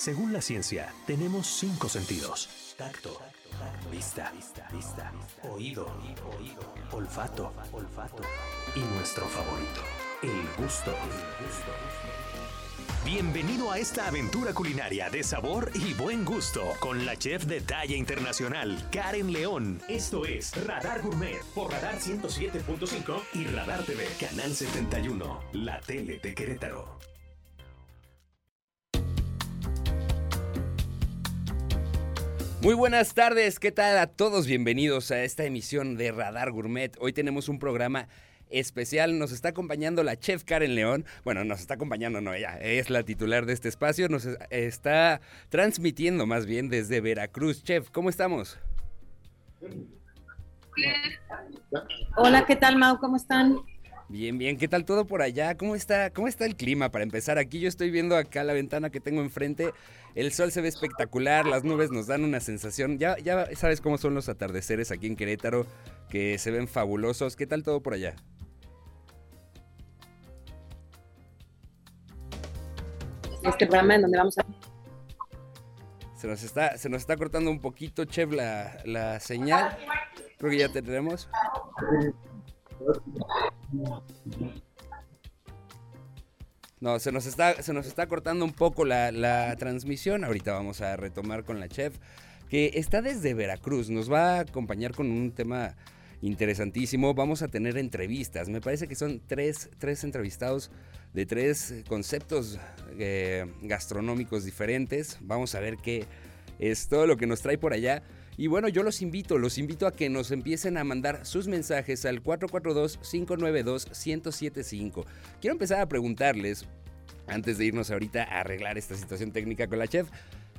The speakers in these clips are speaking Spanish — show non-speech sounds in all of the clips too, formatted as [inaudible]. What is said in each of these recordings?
Según la ciencia, tenemos cinco sentidos. Tacto, vista, oído, olfato, olfato y nuestro favorito, el gusto. Bienvenido a esta aventura culinaria de sabor y buen gusto con la chef de talla internacional, Karen León. Esto es Radar Gourmet por Radar 107.5 y Radar TV, Canal 71, la tele de Querétaro. Muy buenas tardes, ¿qué tal a todos? Bienvenidos a esta emisión de Radar Gourmet. Hoy tenemos un programa especial. Nos está acompañando la chef Karen León. Bueno, nos está acompañando, no, ella es la titular de este espacio. Nos está transmitiendo más bien desde Veracruz. Chef, ¿cómo estamos? Hola, ¿qué tal, Mau? ¿Cómo están? Bien, bien, ¿qué tal todo por allá? ¿Cómo está, ¿Cómo está el clima para empezar? Aquí yo estoy viendo acá la ventana que tengo enfrente, el sol se ve espectacular, las nubes nos dan una sensación, ya, ya sabes cómo son los atardeceres aquí en Querétaro, que se ven fabulosos, ¿qué tal todo por allá? Este programa en donde vamos a... Se nos está, se nos está cortando un poquito, Chef, la, la señal. Creo que ya tendremos. No, se nos está, se nos está cortando un poco la, transmisión. Ahorita vamos a retomar con la chef, que está desde Veracruz. Nos va a acompañar con un tema interesantísimo. Vamos a tener entrevistas. Me parece que son tres, tres entrevistados de tres conceptos eh, gastronómicos diferentes. Vamos a ver qué es todo lo que nos trae por allá. Y bueno, yo los invito, los invito a que nos empiecen a mandar sus mensajes al 442-592-1075. Quiero empezar a preguntarles, antes de irnos ahorita a arreglar esta situación técnica con la chef,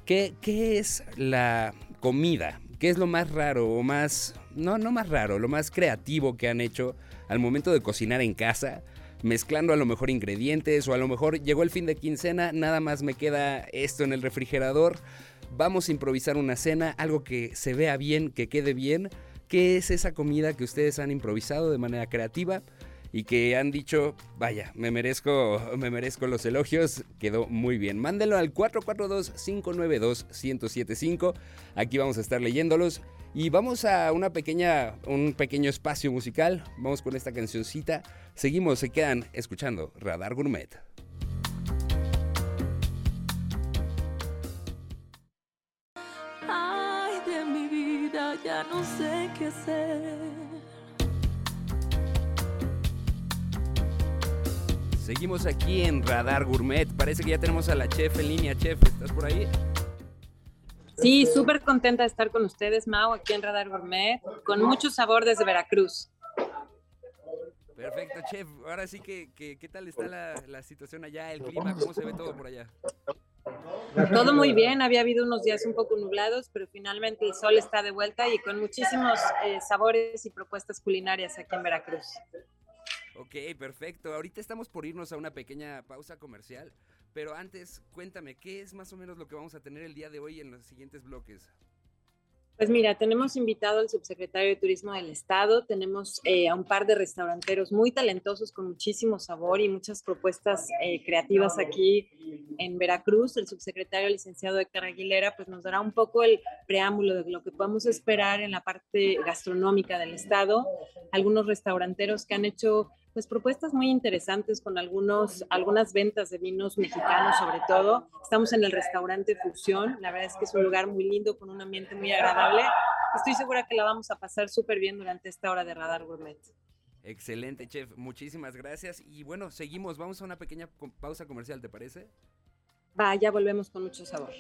¿qué, qué es la comida? ¿Qué es lo más raro o más, no, no más raro, lo más creativo que han hecho al momento de cocinar en casa? mezclando a lo mejor ingredientes o a lo mejor llegó el fin de quincena, nada más me queda esto en el refrigerador Vamos a improvisar una cena, algo que se vea bien, que quede bien. ¿Qué es esa comida que ustedes han improvisado de manera creativa? y que han dicho, vaya, me merezco, me merezco los elogios, quedó muy bien. Mándenlo al 442-592-1075, aquí vamos a estar leyéndolos y vamos a una pequeña, un pequeño espacio musical, vamos con esta cancioncita, seguimos, se quedan escuchando Radar Gourmet. Ya no sé qué hacer. Seguimos aquí en Radar Gourmet. Parece que ya tenemos a la chef en línea. Chef, ¿estás por ahí? Sí, súper contenta de estar con ustedes, Mau, aquí en Radar Gourmet, con mucho sabor desde Veracruz. Perfecto, chef. Ahora sí que, ¿qué tal está la, la situación allá, el clima? ¿Cómo se ve todo por allá? Todo muy bien, había habido unos días un poco nublados, pero finalmente el sol está de vuelta y con muchísimos eh, sabores y propuestas culinarias aquí en Veracruz. Ok, perfecto. Ahorita estamos por irnos a una pequeña pausa comercial, pero antes cuéntame, ¿qué es más o menos lo que vamos a tener el día de hoy en los siguientes bloques? Pues mira, tenemos invitado al subsecretario de Turismo del Estado, tenemos eh, a un par de restauranteros muy talentosos con muchísimo sabor y muchas propuestas eh, creativas aquí en Veracruz. El subsecretario licenciado Héctor Aguilera pues nos dará un poco el preámbulo de lo que podemos esperar en la parte gastronómica del Estado. Algunos restauranteros que han hecho pues propuestas muy interesantes con algunos, algunas ventas de vinos mexicanos sobre todo. Estamos en el restaurante Fusión, la verdad es que es un lugar muy lindo con un ambiente muy agradable. Estoy segura que la vamos a pasar súper bien durante esta hora de Radar Gourmet. Excelente, chef. Muchísimas gracias. Y bueno, seguimos. Vamos a una pequeña pausa comercial, ¿te parece? Va, ya volvemos con mucho sabor.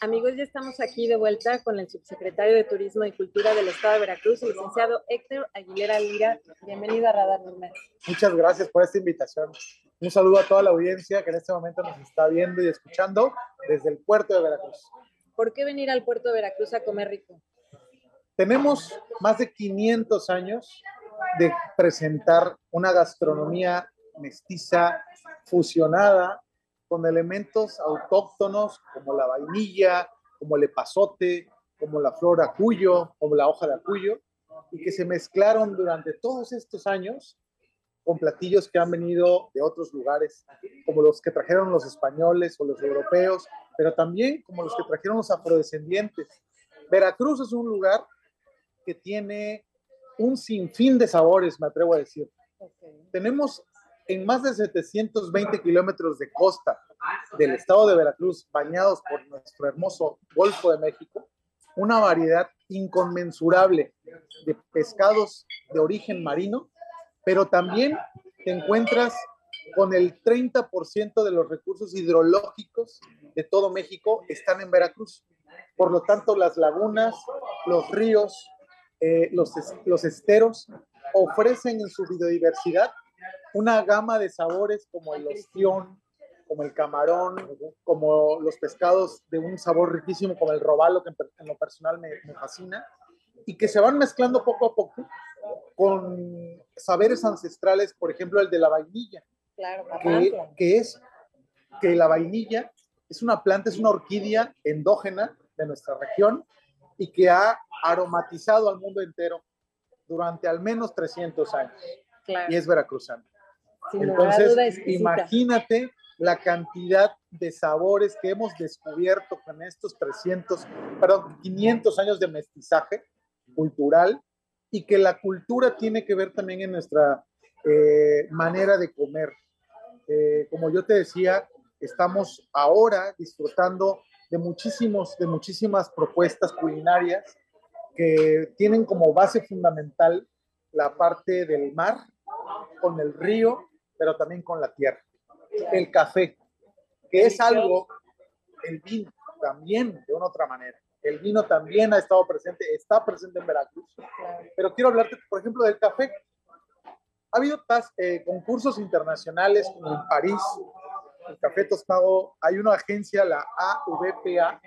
Amigos, ya estamos aquí de vuelta con el subsecretario de Turismo y Cultura del Estado de Veracruz, el licenciado Héctor Aguilera Lira. Bienvenido a Radar Gourmet. Muchas gracias por esta invitación. Un saludo a toda la audiencia que en este momento nos está viendo y escuchando desde el puerto de Veracruz. ¿Por qué venir al puerto de Veracruz a comer rico? Tenemos más de 500 años de presentar una gastronomía mestiza, fusionada, con elementos autóctonos como la vainilla, como el epazote, como la flor acuyo, como la hoja de acuyo, y que se mezclaron durante todos estos años con platillos que han venido de otros lugares, como los que trajeron los españoles o los europeos, pero también como los que trajeron los afrodescendientes. Veracruz es un lugar que tiene un sinfín de sabores, me atrevo a decir. Tenemos en más de 720 kilómetros de costa del estado de Veracruz, bañados por nuestro hermoso Golfo de México, una variedad inconmensurable de pescados de origen marino pero también te encuentras con el 30% de los recursos hidrológicos de todo México están en Veracruz. Por lo tanto, las lagunas, los ríos, eh, los, los esteros ofrecen en su biodiversidad una gama de sabores como el ostión, como el camarón, como los pescados de un sabor riquísimo como el robalo, que en lo personal me, me fascina, y que se van mezclando poco a poco con saberes ancestrales, por ejemplo, el de la vainilla, Claro, que, que es que la vainilla es una planta, es una orquídea endógena de nuestra región y que ha aromatizado al mundo entero durante al menos 300 años. Claro. Y es veracruzana. Sin duda, Entonces, imagínate la cantidad de sabores que hemos descubierto con estos 300, perdón, 500 años de mestizaje cultural y que la cultura tiene que ver también en nuestra eh, manera de comer. Eh, como yo te decía, estamos ahora disfrutando de muchísimos, de muchísimas propuestas culinarias que tienen como base fundamental la parte del mar, con el río, pero también con la tierra. El café, que es algo, el vino también, de una otra manera. El vino también ha estado presente, está presente en Veracruz. Pero quiero hablarte, por ejemplo, del café. Ha habido tas- eh, concursos internacionales como en París, el café tostado. Hay una agencia, la AVPA,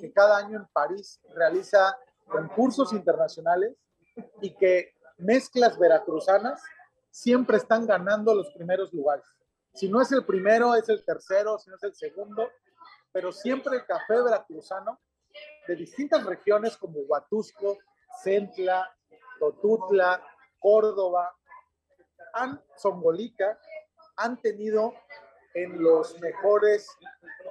que cada año en París realiza concursos internacionales y que mezclas veracruzanas siempre están ganando los primeros lugares. Si no es el primero, es el tercero, si no es el segundo, pero siempre el café veracruzano de distintas regiones como Huatusco, Centla, Totutla, Córdoba, han, Zongolica, han tenido en los mejores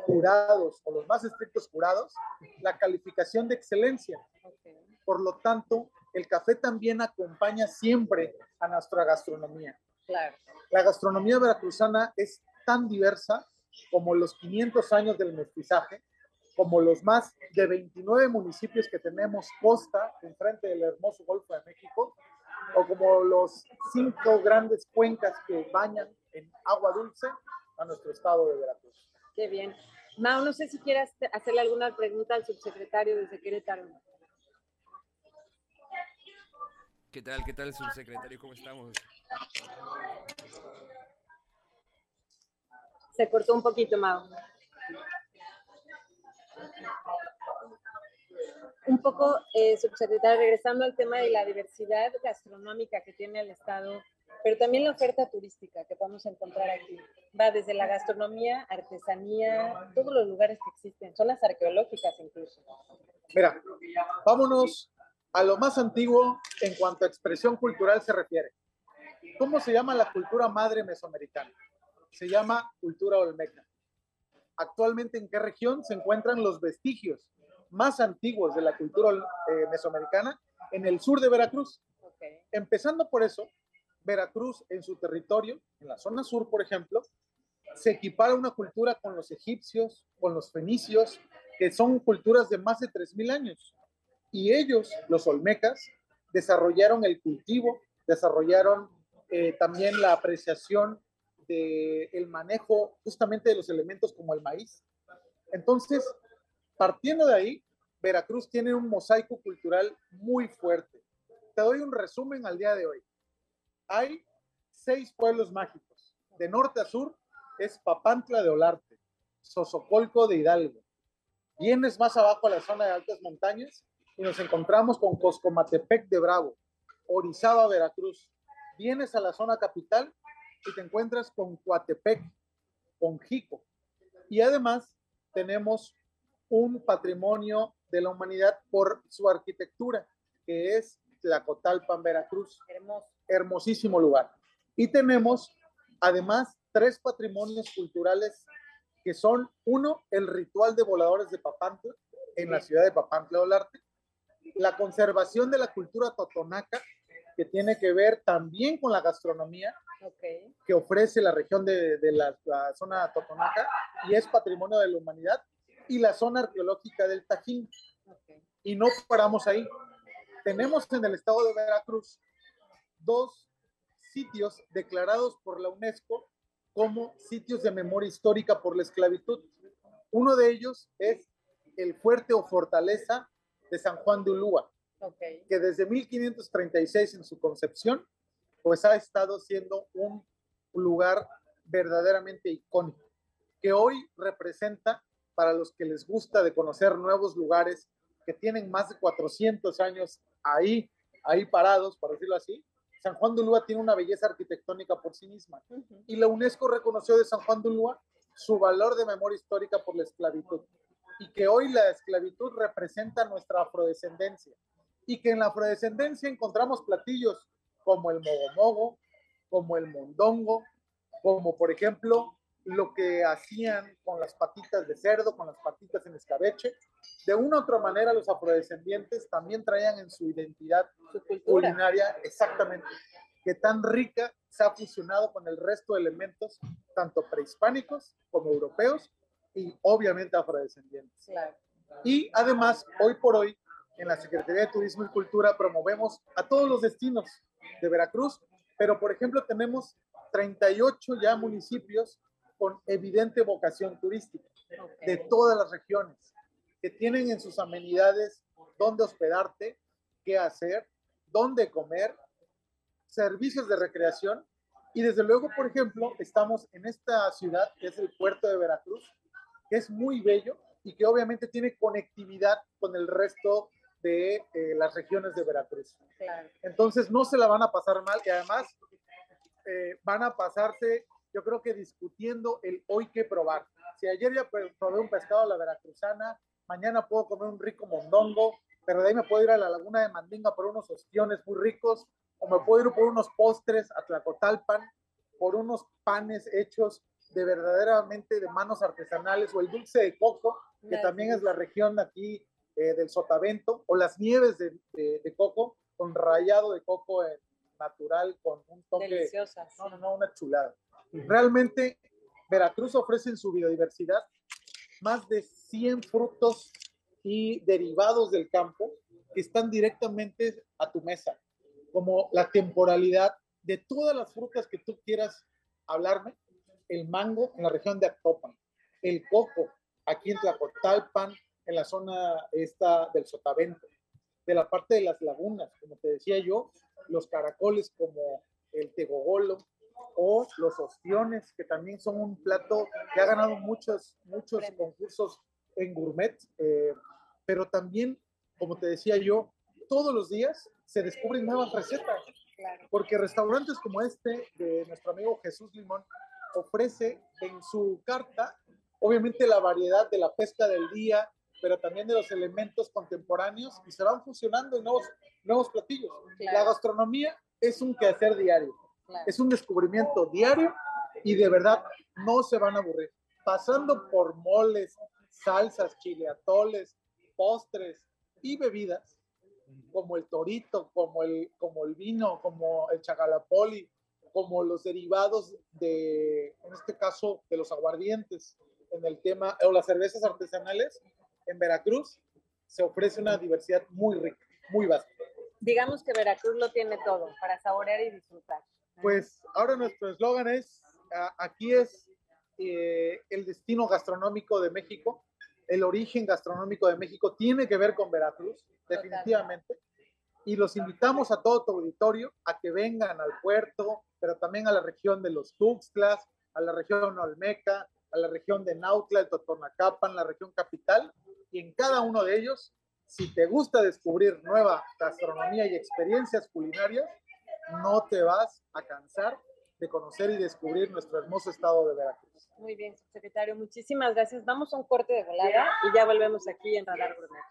jurados o los más estrictos jurados la calificación de excelencia. Por lo tanto, el café también acompaña siempre a nuestra gastronomía. Claro. La gastronomía veracruzana es tan diversa como los 500 años del mestizaje, como los más de 29 municipios que tenemos costa enfrente del hermoso Golfo de México, o como los cinco grandes cuencas que bañan en agua dulce a nuestro estado de Veracruz. Qué bien. Mau, no sé si quieras hacerle alguna pregunta al subsecretario desde Querétaro. ¿Qué tal, qué tal, subsecretario? ¿Cómo estamos? Se cortó un poquito, Mau. Un poco, eh, subsecretario, regresando al tema de la diversidad gastronómica que tiene el Estado, pero también la oferta turística que podemos encontrar aquí. Va desde la gastronomía, artesanía, todos los lugares que existen, zonas arqueológicas incluso. Mira, vámonos a lo más antiguo en cuanto a expresión cultural se refiere. ¿Cómo se llama la cultura madre mesoamericana? Se llama cultura olmeca. Actualmente, ¿en qué región se encuentran los vestigios más antiguos de la cultura eh, mesoamericana? En el sur de Veracruz. Empezando por eso, Veracruz en su territorio, en la zona sur, por ejemplo, se equipara una cultura con los egipcios, con los fenicios, que son culturas de más de 3.000 años. Y ellos, los olmecas, desarrollaron el cultivo, desarrollaron eh, también la apreciación del manejo justamente de los elementos como el maíz. Entonces, partiendo de ahí, Veracruz tiene un mosaico cultural muy fuerte. Te doy un resumen al día de hoy. Hay seis pueblos mágicos. De norte a sur es Papantla de Olarte, Sosocolco de Hidalgo, Vienes más abajo a la zona de altas montañas y nos encontramos con Coscomatepec de Bravo, Orizaba, Veracruz. Vienes a la zona capital y te encuentras con Coatepec, con Jico. Y además tenemos un patrimonio de la humanidad por su arquitectura, que es Tlacotalpan, Veracruz. Hermoso. Hermosísimo lugar. Y tenemos además tres patrimonios culturales que son, uno, el ritual de voladores de Papantla en la ciudad de Papantla Olarte, la conservación de la cultura totonaca, que tiene que ver también con la gastronomía que ofrece la región de, de la, la zona totonaca y es patrimonio de la humanidad, y la zona arqueológica del Tajín. Y no paramos ahí. Tenemos en el estado de Veracruz dos sitios declarados por la UNESCO como sitios de memoria histórica por la esclavitud. Uno de ellos es el fuerte o fortaleza de San Juan de Ulúa, que desde 1536 en su concepción, pues ha estado siendo un lugar verdaderamente icónico, que hoy representa para los que les gusta de conocer nuevos lugares que tienen más de 400 años ahí, ahí parados, por decirlo así. San Juan de Ulúa tiene una belleza arquitectónica por sí misma. Y la UNESCO reconoció de San Juan de Ulúa su valor de memoria histórica por la esclavitud y que hoy la esclavitud representa nuestra afrodescendencia y que en la afrodescendencia encontramos platillos como el mogomogo, como el mondongo, como por ejemplo lo que hacían con las patitas de cerdo, con las patitas en escabeche. De una u otra manera los afrodescendientes también traían en su identidad Su culinaria exactamente, que tan rica se ha fusionado con el resto de elementos, tanto prehispánicos como europeos y obviamente afrodescendientes. Claro. Y además, hoy por hoy, en la Secretaría de Turismo y Cultura promovemos a todos los destinos de Veracruz, pero por ejemplo tenemos 38 ya municipios con evidente vocación turística ok. de todas las regiones, que tienen en sus amenidades dónde hospedarte, qué hacer, dónde comer, servicios de recreación. Y desde luego, por ejemplo, estamos en esta ciudad, que es el puerto de Veracruz, que es muy bello y que obviamente tiene conectividad con el resto de eh, las regiones de Veracruz. Claro. Entonces no se la van a pasar mal y además eh, van a pasarse, yo creo que discutiendo el hoy que probar. Si ayer ya pues, probé un pescado a la veracruzana, mañana puedo comer un rico mondongo, pero de ahí me puedo ir a la laguna de Mandinga por unos ostiones muy ricos, o me puedo ir por unos postres a Tlacotalpan, por unos panes hechos de verdaderamente de manos artesanales, o el dulce de coco, que Las también es la región aquí eh, del Sotavento, o las nieves de, de- de coco con rallado de coco en natural, con un toque. Deliciosas. No, no, no, una chulada. Realmente, Veracruz ofrece en su biodiversidad más de 100 frutos y derivados del campo que están directamente a tu mesa, como la temporalidad de todas las frutas que tú quieras hablarme, el mango en la región de Actopan, el coco aquí en Tlacotalpan, en la zona esta del Sotavento, de la parte de las lagunas, como te decía yo, los caracoles como el tegogolo o los ostiones, que también son un plato que ha ganado muchos, muchos concursos en gourmet, eh, pero también, como te decía yo, todos los días se descubren nuevas recetas porque restaurantes como este de nuestro amigo Jesús Limón ofrece en su carta, obviamente, la variedad de la pesca del día, pero también de los elementos contemporáneos y se van fusionando en nuevos, nuevos platillos. Claro. La gastronomía es un quehacer diario, claro. es un descubrimiento diario y de verdad no se van a aburrir. Pasando por moles, salsas, chileatoles, postres y bebidas, como el torito, como el, como el vino, como el chagalapoli, como los derivados de, en este caso, de los aguardientes, en el tema, o las cervezas artesanales, en Veracruz se ofrece una diversidad muy rica, muy vasta. Digamos que Veracruz lo tiene todo para saborear y disfrutar. Pues ahora nuestro eslogan es, aquí es eh, el destino gastronómico de México, el origen gastronómico de México tiene que ver con Veracruz, definitivamente. Y los invitamos a todo tu auditorio a que vengan al puerto, pero también a la región de los Tuxtlas, a la región Olmeca, a la región de Nautla, el Totonacapan, la región capital, y en cada uno de ellos, si te gusta descubrir nueva gastronomía y experiencias culinarias, no te vas a cansar de conocer y descubrir nuestro hermoso estado de Veracruz. Muy bien, secretario, muchísimas gracias. Vamos a un corte de volada y ya volvemos aquí en Radar Gourmet.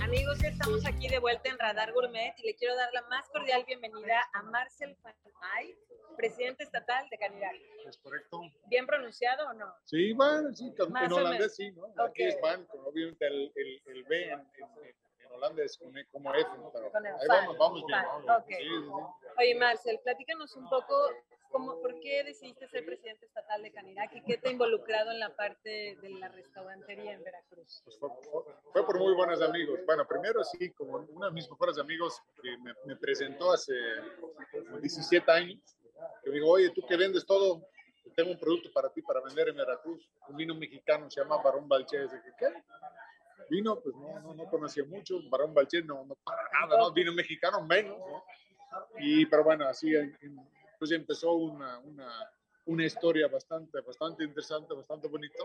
Amigos, ya estamos aquí de vuelta en Radar Gourmet y le quiero dar la más cordial bienvenida a Marcel Fanay, presidente estatal de Canidad. Es correcto. ¿Bien pronunciado o no? Sí, bueno, sí, en holandés sí, ¿no? Aquí es van, obviamente el, el, el B en, en, en holandés es como, F, pero Con el ahí vamos, vamos bien. vamos bien. ok. Sí, sí, sí. Oye, Marcel, platícanos un poco cómo, por qué decidiste ser presidente estatal de Canirac y qué te ha involucrado en la parte de la restaurantería en Veracruz. Pues fue, fue- por muy buenos amigos. Bueno, primero sí, como uno de mis mejores amigos que me, me presentó hace como 17 años, que me dijo, oye, tú que vendes todo, tengo un producto para ti para vender en Veracruz, un vino mexicano, se llama Barón Balchés. ¿qué? Vino, pues no, no, no conocía mucho, Barón Balchés no, no para nada, ¿no? Vino mexicano menos, ¿no? Y, pero bueno, así en- pues empezó una, una, una historia bastante, bastante interesante, bastante bonita,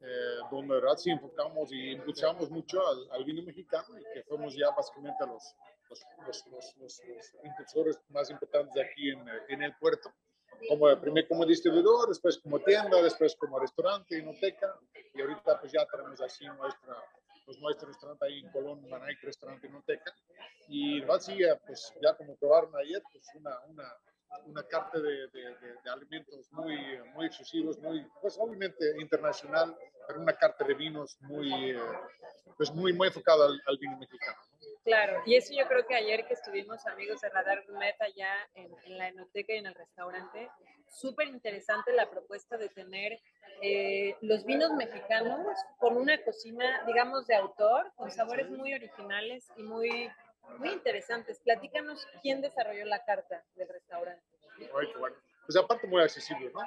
eh, donde de verdad sí enfocamos y impulsamos mucho al, al vino mexicano y que fuimos ya básicamente los, los, los, los, los- impulsores más importantes aquí en, en el puerto. Como, primero como distribuidor, después como tienda, después como restaurante, inoteca, y ahorita pues ya tenemos así nuestra, pues nuestro restaurante ahí en Colón, Manaic, restaurante inoteca, y de verdad sí, eh, pues ya como probaron ayer, pues una, una, una carta de, de, alimentos muy, muy exclusivos, muy, pues obviamente internacional, pero una carta de vinos muy, eh, pues muy, muy enfocada al, al vino mexicano. ¿no? Claro, y eso yo creo que ayer que estuvimos amigos de Radar Gourmet allá en, en la enoteca y en el restaurante, súper interesante la propuesta de tener eh, los vinos mexicanos con una cocina, digamos, de autor, con sabores muy originales y muy, muy interesantes. Platícanos quién desarrolló la carta del restaurante. Ay, qué bueno. Pues aparte muy accesible, ¿no?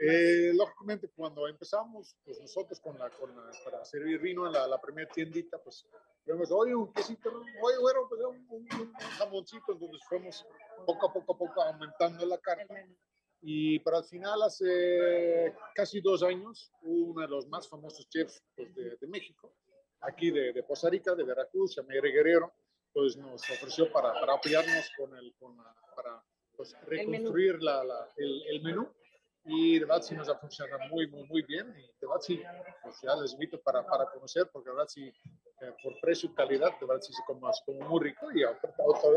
Eh, lógicamente, cuando empezamos, pues nosotros con la, con la- para servir vino en la, la primera tiendita, pues vemos, oye, un quesito, oye, bueno, pues un, un- un jamoncito, entonces fuimos poco a poco a poco aumentando la el carta. Y para al final, hace casi dos años, uno de los más famosos chefs pues, de, de México, aquí de, de Costa Rica, de Veracruz, Javier Guerrero, pues nos ofreció para, para apoyarnos con el, con la- para pues, menú. reconstruir la, la- el, el menú. Y de verdad sí nos ha funcionado muy, muy, muy bien. Y de verdad sí, pues ya les invito para, para conocer, porque de verdad sí, eh, por precio y calidad, de verdad sí se come, se come muy rico. Y otra,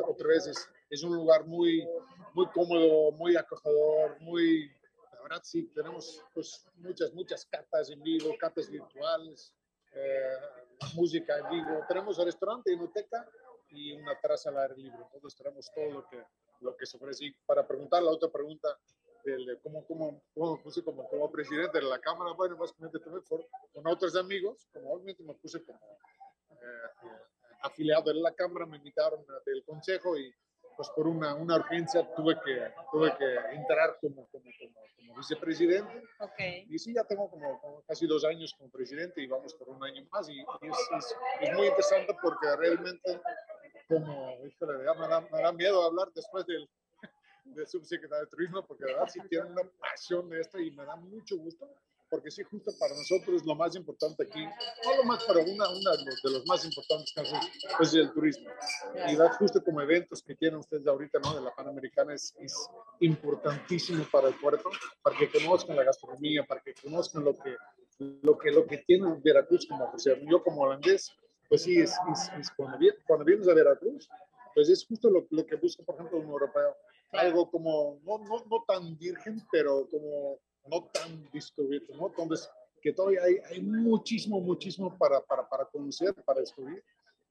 otra, vez es, es un lugar muy, muy cómodo, muy acogedor, muy, la verdad sí, tenemos pues muchas, muchas catas en vivo, catas virtuales, eh, música en vivo, tenemos el restaurante, inoteca y una terraza al aire libre, entonces tenemos todo lo que, lo que se ofrece. Y para preguntar la otra pregunta, del, de cómo, cómo, cómo me puse como, como presidente de la Cámara, bueno, básicamente tuve for- con otros amigos, como obviamente me puse como eh, afiliado de la Cámara, me invitaron del Consejo y pues por una, una urgencia tuve que, tuve que entrar como, como, como, como vicepresidente. Ok. Y sí, ya tengo como, como casi dos años como presidente y vamos por un año más. Y, y es, es, es muy interesante porque realmente, como, híjole, me da, me da miedo hablar después del, [laughs] del subsecretario de Turismo, porque de verdad sí tiene una pasión de esto y me da mucho gusto. Porque sí, justo para nosotros lo más importante aquí, no lo más, pero una, una de, los, de los más importantes casos es el turismo. Y verdad, justo como eventos que tienen ustedes ahorita, ¿no? De la Panamericana es, es importantísimo para el puerto, para que conozcan la gastronomía, para que conozcan lo que, lo que, lo que tiene Veracruz como ofrecer. Yo como holandés, pues sí, es, es, es cuando, cuando vienes a Veracruz, pues es justo lo, lo que busca, por ejemplo, un europeo. Algo como, no, no, no tan virgen, pero como no tan descubierto, ¿no? Entonces, que todavía hay, hay muchísimo, muchísimo para, para, para conocer, para descubrir.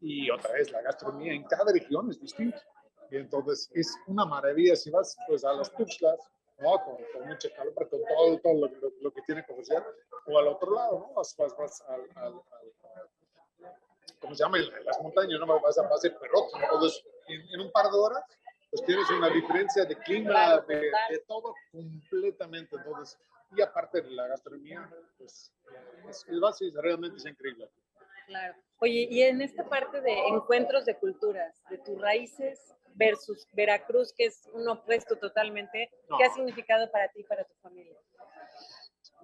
Y otra vez, la gastronomía en cada región es distinta. Y entonces es una maravilla si vas pues, a las Tuxtlas ¿no? Con, con mucha calor, con todo, todo lo, lo- lo que tiene que ofrecer, o al otro lado, ¿no? Vas, vas, vas al, al- al- ¿cómo se llama? Las montañas, ¿no? Vas a base de perrote, ¿no? Entonces, en, en un par de horas, pues tienes una diferencia de clima, de, de todo completamente, entonces, y aparte de la gastronomía, pues, es, es, realmente es increíble. Claro. Oye, y en esta parte de encuentros de culturas, de tus raíces versus Veracruz, que es un opuesto totalmente, ¿qué ha significado para ti y para tu familia?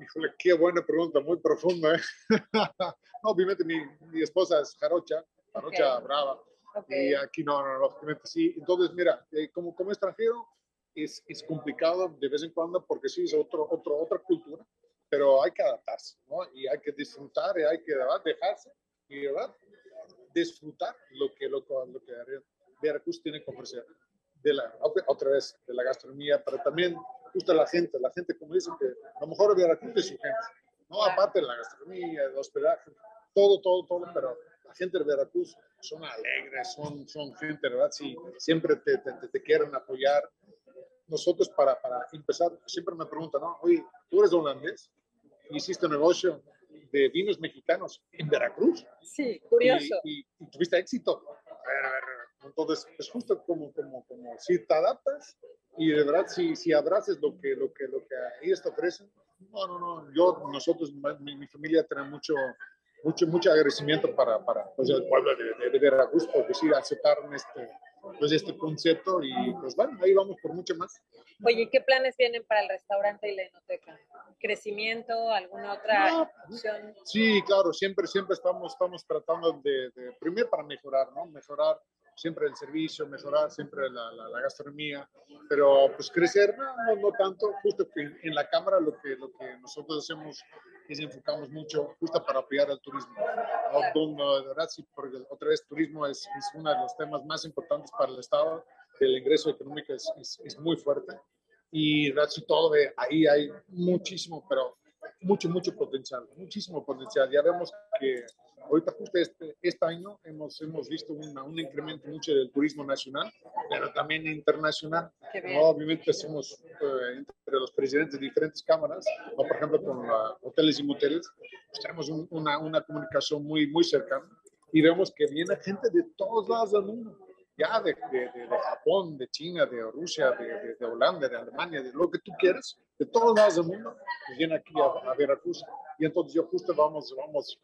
Híjole, qué buena pregunta, muy profunda. ¿eh? [laughs] no, obviamente mi, mi esposa es jarocha, jarocha Ok. brava, Ok. y aquí no, no, lógicamente sí. Entonces, mira, eh, como, como extranjero es, es complicado de vez en cuando porque sí es otro, otro, otra cultura, pero hay que adaptarse, ¿no? Y hay que disfrutar, y hay que ¿verdad? dejarse y ¿verdad? disfrutar lo que, lo, lo que Veracruz tiene que ofrecer. De la, otra vez, de la gastronomía, pero también justo la gente, la gente, como dicen, que a lo mejor Veracruz es su gente, ¿no? Aparte de la gastronomía, el hospedaje, todo, todo, todo, pero la gente de Veracruz son alegres, son, son gente, ¿verdad? Sí, siempre te, te, te- quieren apoyar. Nosotros, para, para empezar, siempre me preguntan, ¿no? Oye, tú eres holandés, hiciste negocio de vinos mexicanos en Veracruz Sí, curioso. y, y- y tuviste éxito. A ver, a ver, Entonces, es justo como, como, como si te adaptas y de verdad si, si abraces lo que, lo, que, lo que ellos te ofrecen. No, no, no. Yo, nosotros, mi, mi familia tiene mucho, mucho, mucho agradecimiento para, para pues, el pueblo de, de- Veracruz porque sí aceptaron este, pues, este concepto y pues bueno, ahí vamos por mucho más. Oye, ¿qué planes vienen para el restaurante y la enoteca? ¿Crecimiento? ¿Alguna otra No. opción? Sí, claro, siempre, siempre estamos, estamos tratando de, de, primero para mejorar, ¿no? Mejorar siempre el servicio, mejorar siempre la, la, la gastronomía, pero pues crecer, no, no, tanto, justo que en, en la Cámara lo que, lo que nosotros hacemos es enfocamos mucho justo para apoyar al turismo. ¿no? De verdad, sí, porque otra vez turismo es, es uno de los temas más importantes para el Estado, el ingreso económico es, es, es muy fuerte y de todo de ahí hay muchísimo, pero mucho, mucho potencial, muchísimo potencial. Ya vemos que ahorita justo este, este año hemos, hemos visto una, un incremento mucho del turismo nacional, pero también internacional. Obviamente somos eh, entre los presidentes de diferentes cámaras, ¿no? por ejemplo con la hoteles y moteles, pues tenemos un- una, una comunicación muy, muy cercana y vemos que viene gente de todos lados del mundo. Ya de, de, de, Japón, de China, de Rusia, de, de Holanda, de Alemania, de lo que tú quieras, de todos lados del mundo, pues viene aquí a, a Veracruz. Y entonces yo justo vamos, vamos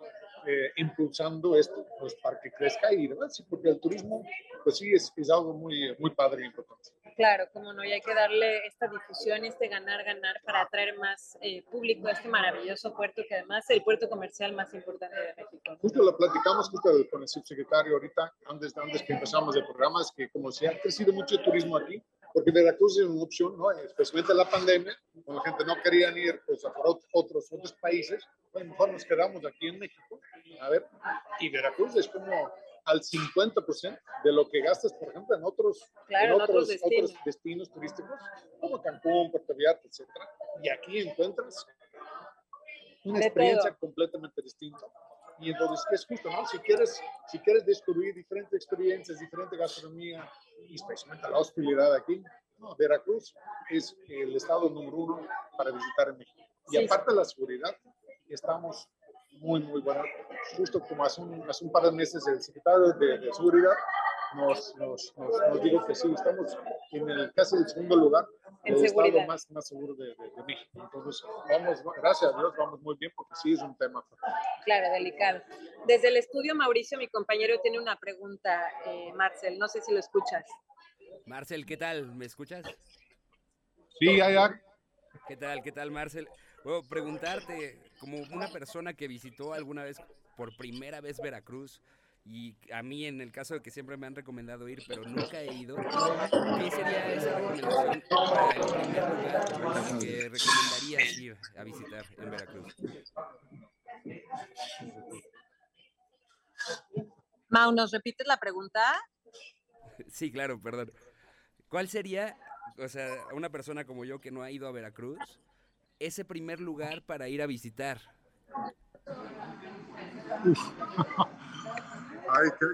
eh, impulsando esto pues, para que crezca y, ¿verdad? Sí, porque el turismo, pues sí, es, es algo muy, muy padre e importante. Claro, como no, y hay que darle esta difusión, este ganar, ganar para atraer más eh, público a este maravilloso puerto, que además es el puerto comercial más importante de México. Justo lo platicamos justo con el subsecretario ahorita, antes, antes que empezamos el programa, es que como se ha crecido mucho el turismo aquí, porque Veracruz es una opción, ¿no? especialmente la pandemia, cuando la gente no quería ir pues, a por ot- otros, otros países, pues mejor nos quedamos aquí en México, a ver, y Veracruz es como al 50% de lo que gastas, por ejemplo, en otros, Claro, en otros otros, destinos. otros destinos turísticos, como Cancún, Puerto Vallarta, etc. Y aquí encuentras una De experiencia todo. completamente distinta. Y entonces es justo, ¿no? Si quieres, si quieres descubrir diferentes experiencias, diferente gastronomía, y especialmente la hospitalidad aquí, no, Veracruz es el estado número uno para visitar en México. Y Sí. aparte de la seguridad, estamos muy, muy buenos. Justo como hace un, hace un par de meses el secretario de, de Seguridad nos, nos, nos, nos dijo que sí, estamos en el casi el segundo lugar En del estado más, más seguro de, de, de México. Entonces, vamos, gracias a Dios, vamos muy bien porque sí es un tema. Claro, delicado. Desde el estudio, Mauricio, mi compañero, tiene una pregunta, eh, Marcel, no sé si lo escuchas. Marcel, ¿qué tal? ¿Me escuchas? Sí, ya, ya. ¿Qué tal? ¿Qué tal, Marcel? Puedo preguntarte, como una persona que visitó alguna vez por primera vez Veracruz, y a mí en el caso de que siempre me han recomendado ir, pero nunca he ido, ¿qué sería esa recomendación para el primer lugar que recomendarías ir a visitar en Veracruz? Mau, ¿nos repites la pregunta? Sí, claro, perdón. ¿Cuál sería, o sea, una persona como yo que no ha ido a Veracruz, ese primer lugar para ir a visitar? [laughs] Ay, qué,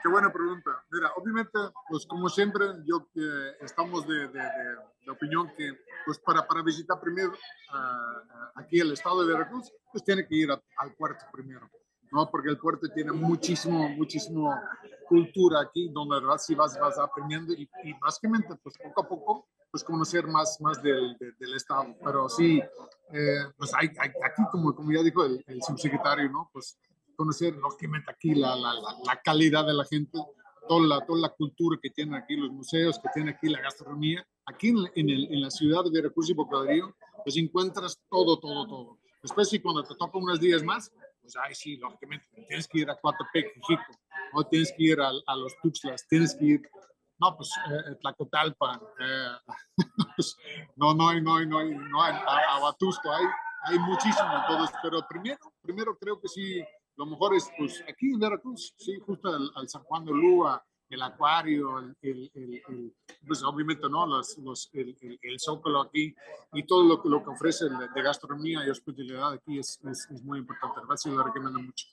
qué buena pregunta. Mira, obviamente, pues como siempre, yo eh, estamos de, de, de, opinión que, pues para, para visitar primero uh, aquí el estado de Veracruz, pues tiene que ir a, al puerto primero, ¿no? Porque el puerto tiene muchísimo, muchísimo cultura aquí, donde sí vas, vas aprendiendo y, y básicamente, pues poco a poco, pues conocer más, más del, del estado. Pero sí, eh, pues hay, hay, aquí, como, como ya dijo el, el subsecretario, ¿no? Pues conocer lógicamente aquí la, la, la, calidad de la gente, toda la, toda la cultura que tienen aquí los museos, que tiene aquí la gastronomía. Aquí en, en, el, en la ciudad de Veracruz y Bocadrillo, pues encuentras todo, todo, todo. Después, si cuando te toca unos días más, pues ahí sí, lógicamente, tienes que ir a Coatepec, México, o tienes que ir a, a los Tuxtlas, tienes que ir, no, pues eh, Tlacotalpan, eh, pues, [laughs] no, no no no no hay, a, a Batusco, hay, hay muchísimo, todos, pero primero, primero creo que sí, lo mejor es, pues, aquí en Veracruz, sí, justo al, al San Juan de Lua, el acuario, el, el, el, pues obviamente, ¿no? Los, los, el, zócalo aquí y todo lo, lo que ofrece de gastronomía y hospitalidad aquí es, es, es muy importante. Gracias, lo recomiendo mucho.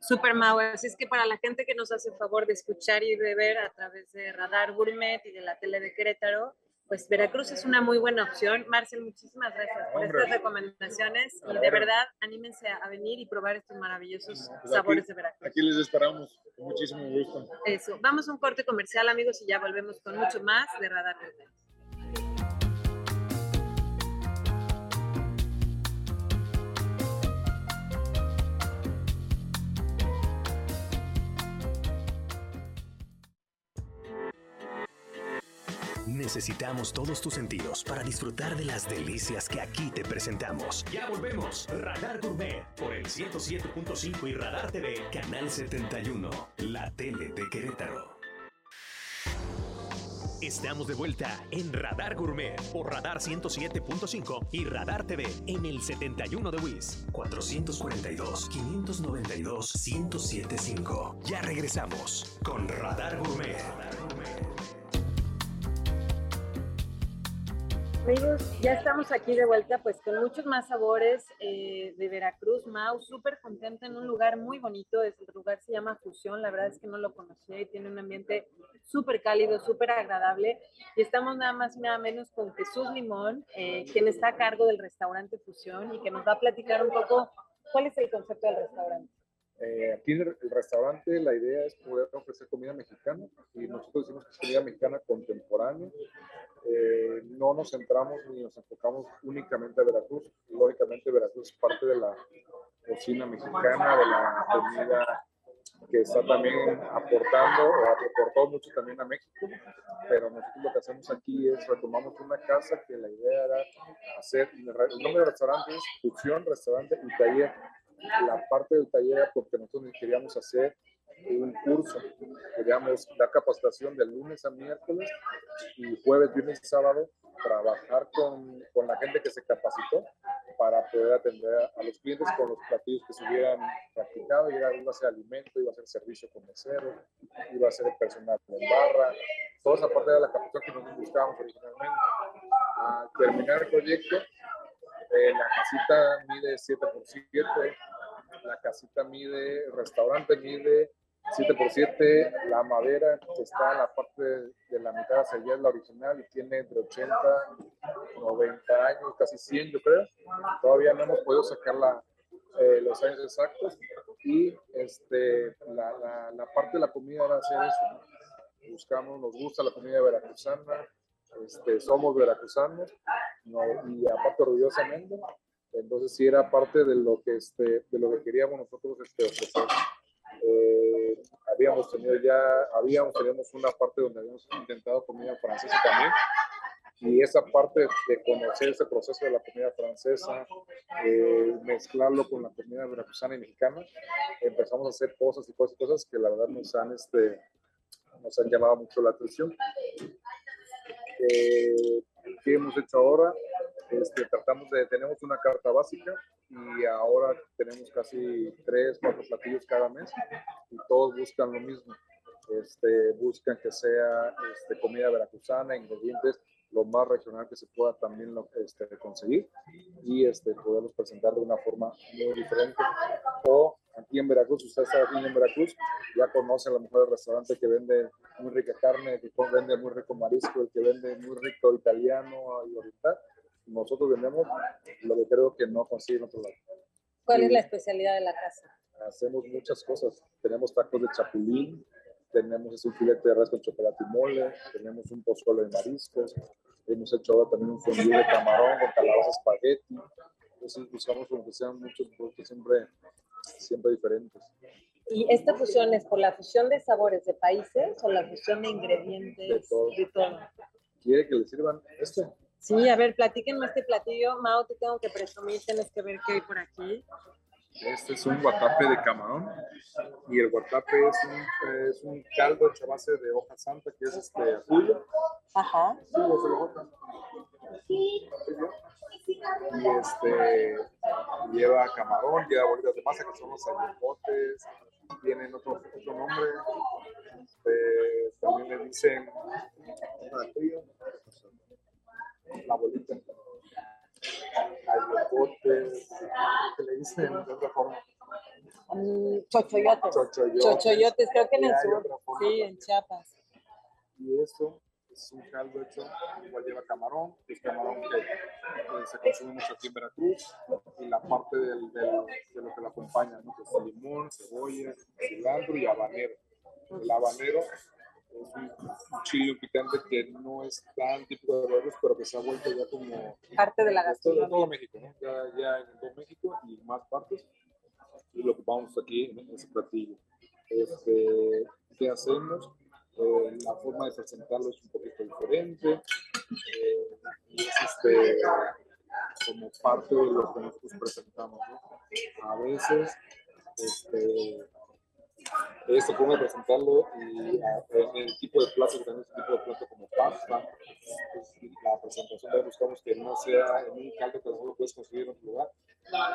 Super Mau, así es que para la gente que nos hace el favor de escuchar y de ver a través de Radar Gourmet y de la tele de Querétaro, pues Veracruz es una muy buena opción. Marcel, muchísimas gracias por Hombre. estas recomendaciones y de verdad anímense a venir y probar estos maravillosos pues sabores aquí, de Veracruz. Aquí les esperamos, con muchísimo gusto. Eso, vamos a un corte comercial amigos y ya volvemos con mucho más de Radar Gourmet. Necesitamos todos tus sentidos para disfrutar de las delicias que aquí te presentamos. Ya volvemos. Radar Gourmet por el 107.5 y Radar TV, Canal 71, la tele de Querétaro. Estamos de vuelta en Radar Gourmet por Radar 107.5 y Radar TV en el 71 de WIS 442 592 1075. Ya regresamos con Radar Gourmet. Amigos, ya estamos aquí de vuelta, pues con muchos más sabores eh, de Veracruz, Mau, súper contenta en un lugar muy bonito, el lugar se llama Fusión, la verdad es que no lo conocía y tiene un ambiente súper cálido, súper agradable, y estamos nada más y nada menos con Jesús Limón, eh, quien está a cargo del restaurante Fusión y que nos va a platicar un poco cuál es el concepto del restaurante. Eh, aquí en el restaurante la idea es poder ofrecer comida mexicana y nosotros decimos que es comida mexicana contemporánea. Eh, no nos centramos ni nos enfocamos únicamente a Veracruz. Lógicamente Veracruz es parte de la cocina mexicana, de la comida que está también aportando o aportó mucho también a México, pero nosotros lo que hacemos aquí es retomamos una casa que la idea era hacer, el nombre del restaurante es Fusión, Restaurante y Taller la parte del taller era porque nosotros queríamos hacer un curso, queríamos dar capacitación de lunes a miércoles y jueves, viernes y sábado, trabajar con, con la gente que se capacitó para poder atender a los clientes con los platillos que se hubieran practicado, y iba a ser alimento, iba a ser servicio con mesero, iba a ser el personal en barra, toda esa parte de la capacitación que nosotros buscábamos originalmente. Al terminar el proyecto, eh, la casita mide 7 por 7 la casita mide, el restaurante mide 7 por 7 la madera que está en la parte de la mitad hacia allá es la original y tiene entre 80, 90 años, casi 100 yo creo. Todavía no hemos podido sacar eh, los años exactos y este, la, la, la, parte de la comida era hacer eso. ¿no? Buscamos, nos gusta la comida veracruzana, este, somos veracruzanos no, y aparte orgullosamente entonces sí era parte de lo que, este, de lo que queríamos nosotros este, ofrecer. Eh, habíamos tenido ya, habíamos, teníamos una parte donde habíamos intentado comida francesa también. Y esa parte de conocer ese proceso de la comida francesa, eh, mezclarlo con la comida veracruzana y mexicana, empezamos a hacer cosas y cosas, cosas que la verdad nos han, este, nos han llamado mucho la atención. Eh, ¿Qué hemos hecho ahora? Este, tratamos de, tenemos una carta básica y ahora tenemos casi tres, cuatro platillos cada mes y todos buscan lo mismo. Este, buscan que sea este, comida veracruzana, ingredientes lo más regional que se pueda también lo, este, conseguir y este, poderlos presentar de una forma muy diferente o aquí en Veracruz, usted está aquí en Veracruz, ya conoce a lo mejor el restaurante que vende muy rica carne, el que vende muy rico marisco, el que vende muy rico italiano y oriental. Nosotros vendemos lo que creo que no consigue en otro lado. ¿Cuál es Sí. la especialidad de la casa? Hacemos muchas cosas. Tenemos tacos de chapulín, tenemos un filete de res con chocolate y mole, tenemos un pozole de mariscos, hemos hecho ahora también un fondue de camarón con calabaza espagueti. Entonces buscamos como que sean muchos productos siempre, siempre diferentes. ¿Y esta fusión es por la fusión de sabores de países o la fusión de ingredientes? De todo. De todo. ¿Quiere que le sirvan este? Sí, a ver, platíquenme este platillo. Mao, te tengo que presumir, tienes que ver qué hay por aquí. Este es un guatape de camarón y el guatape es un, es un caldo hecho a base de hoja santa que es este ajuyo. Ajá. Sí. Y este lleva camarón, lleva bolitas de masa que son los ayocotes, tienen otro, otro nombre. Este, también le dicen la bolita. Ayocotes, que le dicen de otra forma. Mm, chochoyotes. Chochoyotes. Chochoyotes, creo que en el sur. Sí, en Chiapas. y eso es un caldo hecho, igual lleva camarón, que es camarón que, se consume mucho aquí en Veracruz, y la parte del, del- de lo que lo acompaña, ¿no? que es limón, cebolla, cilantro y habanero. El habanero es un, chile picante que no es tan típico de Veracruz, pero que se ha vuelto ya como Parte de la todo, de gastronomía. todo México, ¿no? ya, ya en todo México y más partes, y lo ocupamos aquí en ese platillo. Este, ¿Qué hacemos? Eh, la forma de presentarlo es un poquito diferente, eh, y es este, como parte de lo que nosotros presentamos. A veces, este, esta forma de presentarlo y a- en el tipo de plato que un tipo de plato como pasta, pues, la presentación la buscamos que no sea en un caldo que no lo puedes conseguir en otro lugar.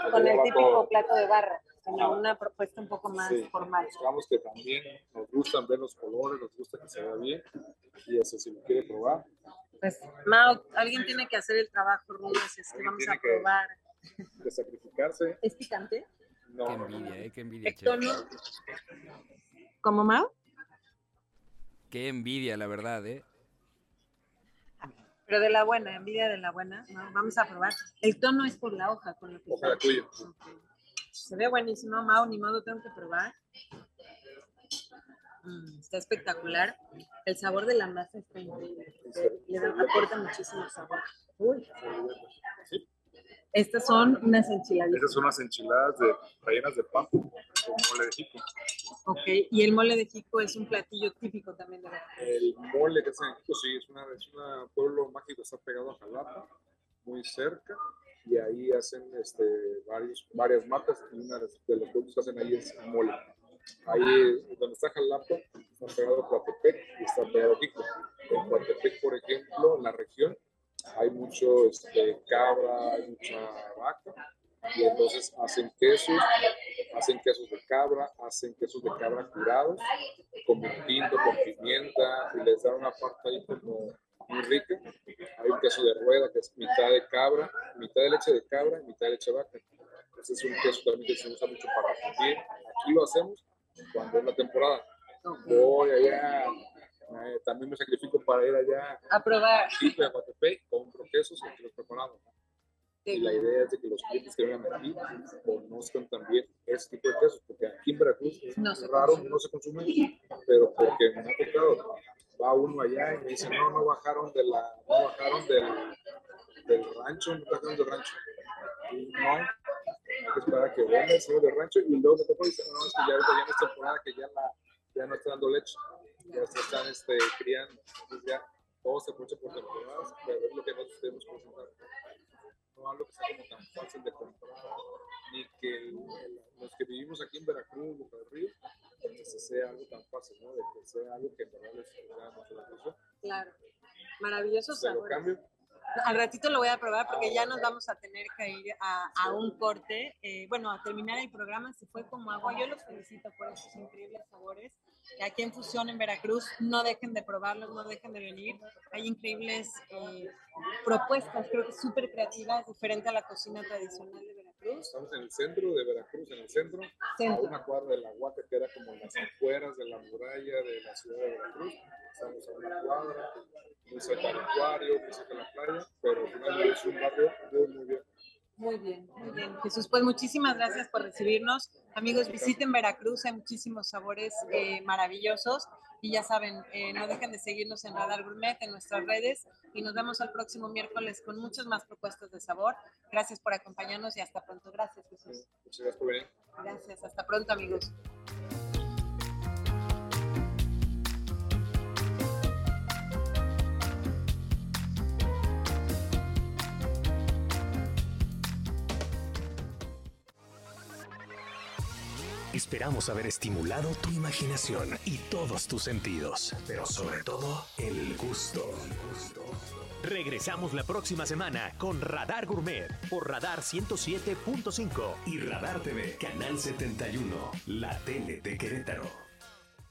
que Con el típico todo. plato de barra, sino una propuesta un poco más Sí, formal. buscamos que también nos gustan ver los colores, nos gusta que se vea bien y eso si lo quiere probar. Pues, Mao, alguien tiene que hacer el trabajo así es que vamos a tiene que- probar. De sacrificarse, ¿Es picante? No. Qué envidia, eh, qué envidia, ¿no? ¿Cómo, Mao? Qué envidia, la verdad, ¿eh? Pero de la buena, envidia de la buena. ¿no? Vamos a probar. El tono es por la hoja con lo que cuyo. Ok. Se ve buenísimo, Mao, ni modo, tengo que probar. Mm, está espectacular. El sabor de la masa está increíble. Le- aporta muchísimo sabor. Uy. Sí. Estas son unas enchiladitas. Esas son unas enchiladas de, rellenas de pan con mole de jico. Ok, y el mole de jico es un platillo típico también de Veracruz. El mole que hacen en Jico, sí, es, una, es un pueblo mágico, está pegado a Jalapa, muy cerca, y ahí hacen este, varios, varias matas, y una de los productos que hacen ahí es mole. Ahí donde está Jalapa, está pegado a Coatepec y está pegado a Jico. En Coatepec, por ejemplo, en la región, hay mucho este, cabra, hay mucha vaca, y entonces hacen quesos, hacen quesos de cabra, hacen quesos de cabra curados, con tinto, con pimienta, y les dan una parte ahí como muy rica. Hay un queso de rueda que es mitad de cabra, mitad de leche de cabra y mitad de leche de vaca. Ese es un queso también que se usa mucho para fundir. Aquí lo hacemos cuando es la temporada. Voy allá, eh, también me sacrifico para ir allá A probar. Chico de Aguatepec, compro quesos y los preparamos. Y la idea es de que los clientes que vengan aquí conozcan también ese tipo de quesos, porque aquí en Veracruz es No raro, consume. no se consume, pero porque me ha tocado, va uno allá y me dice, no, no bajaron, de la, no bajaron del, del rancho, no bajaron del rancho. Y no, hay que esperar a que venga el señor del rancho y luego me tocó y dice, no, es que ya, ya no es temporada, que ya, la, ya no está dando leche, ya se están este, criando, entonces ya todo se aprovecha por temporadas, pero es lo que nosotros tenemos que presentar no algo que sea como tan fácil de comprar, ni que el- el- los que vivimos aquí en Veracruz, Boca del Río, pues sea algo tan fácil, ¿no? De que sea algo que en verdad les da nuestra. Claro. Maravillosos Se lo sabores. cambio. Al ratito lo voy a probar porque ya nos vamos a tener que ir a, a un corte. eh, bueno, a terminar el programa. Se fue como agua. Yo los felicito por esos increíbles sabores. Aquí en Fusión, en Veracruz, no dejen de probarlos, no dejen de venir. Hay increíbles eh, propuestas, creo que súper creativas, diferente a la cocina tradicional de Veracruz. Veracruz. Estamos en el centro de Veracruz, en el centro, Centro. a una cuadra de la Huaca, que era como las afueras de la muralla de la ciudad de Veracruz. Estamos a una cuadra, muy cerca del acuario, muy cerca de la playa, pero finalmente es un barrio muy, muy bien. Muy bien, muy bien. Jesús, pues muchísimas gracias por recibirnos. Amigos, visiten Veracruz, hay muchísimos sabores eh, maravillosos. Y ya saben, eh, no dejen de seguirnos en Radar Gourmet, en nuestras redes. Y nos vemos el próximo miércoles con muchas más propuestas de sabor. Gracias por acompañarnos y hasta pronto. Gracias, Jesús. Muchas gracias por venir. Gracias, hasta pronto, amigos. Esperamos haber estimulado tu imaginación y todos tus sentidos, pero sobre todo el gusto. Regresamos la próxima semana con Radar Gourmet por Radar 107.5 y Radar TV, Canal 71, la tele de Querétaro.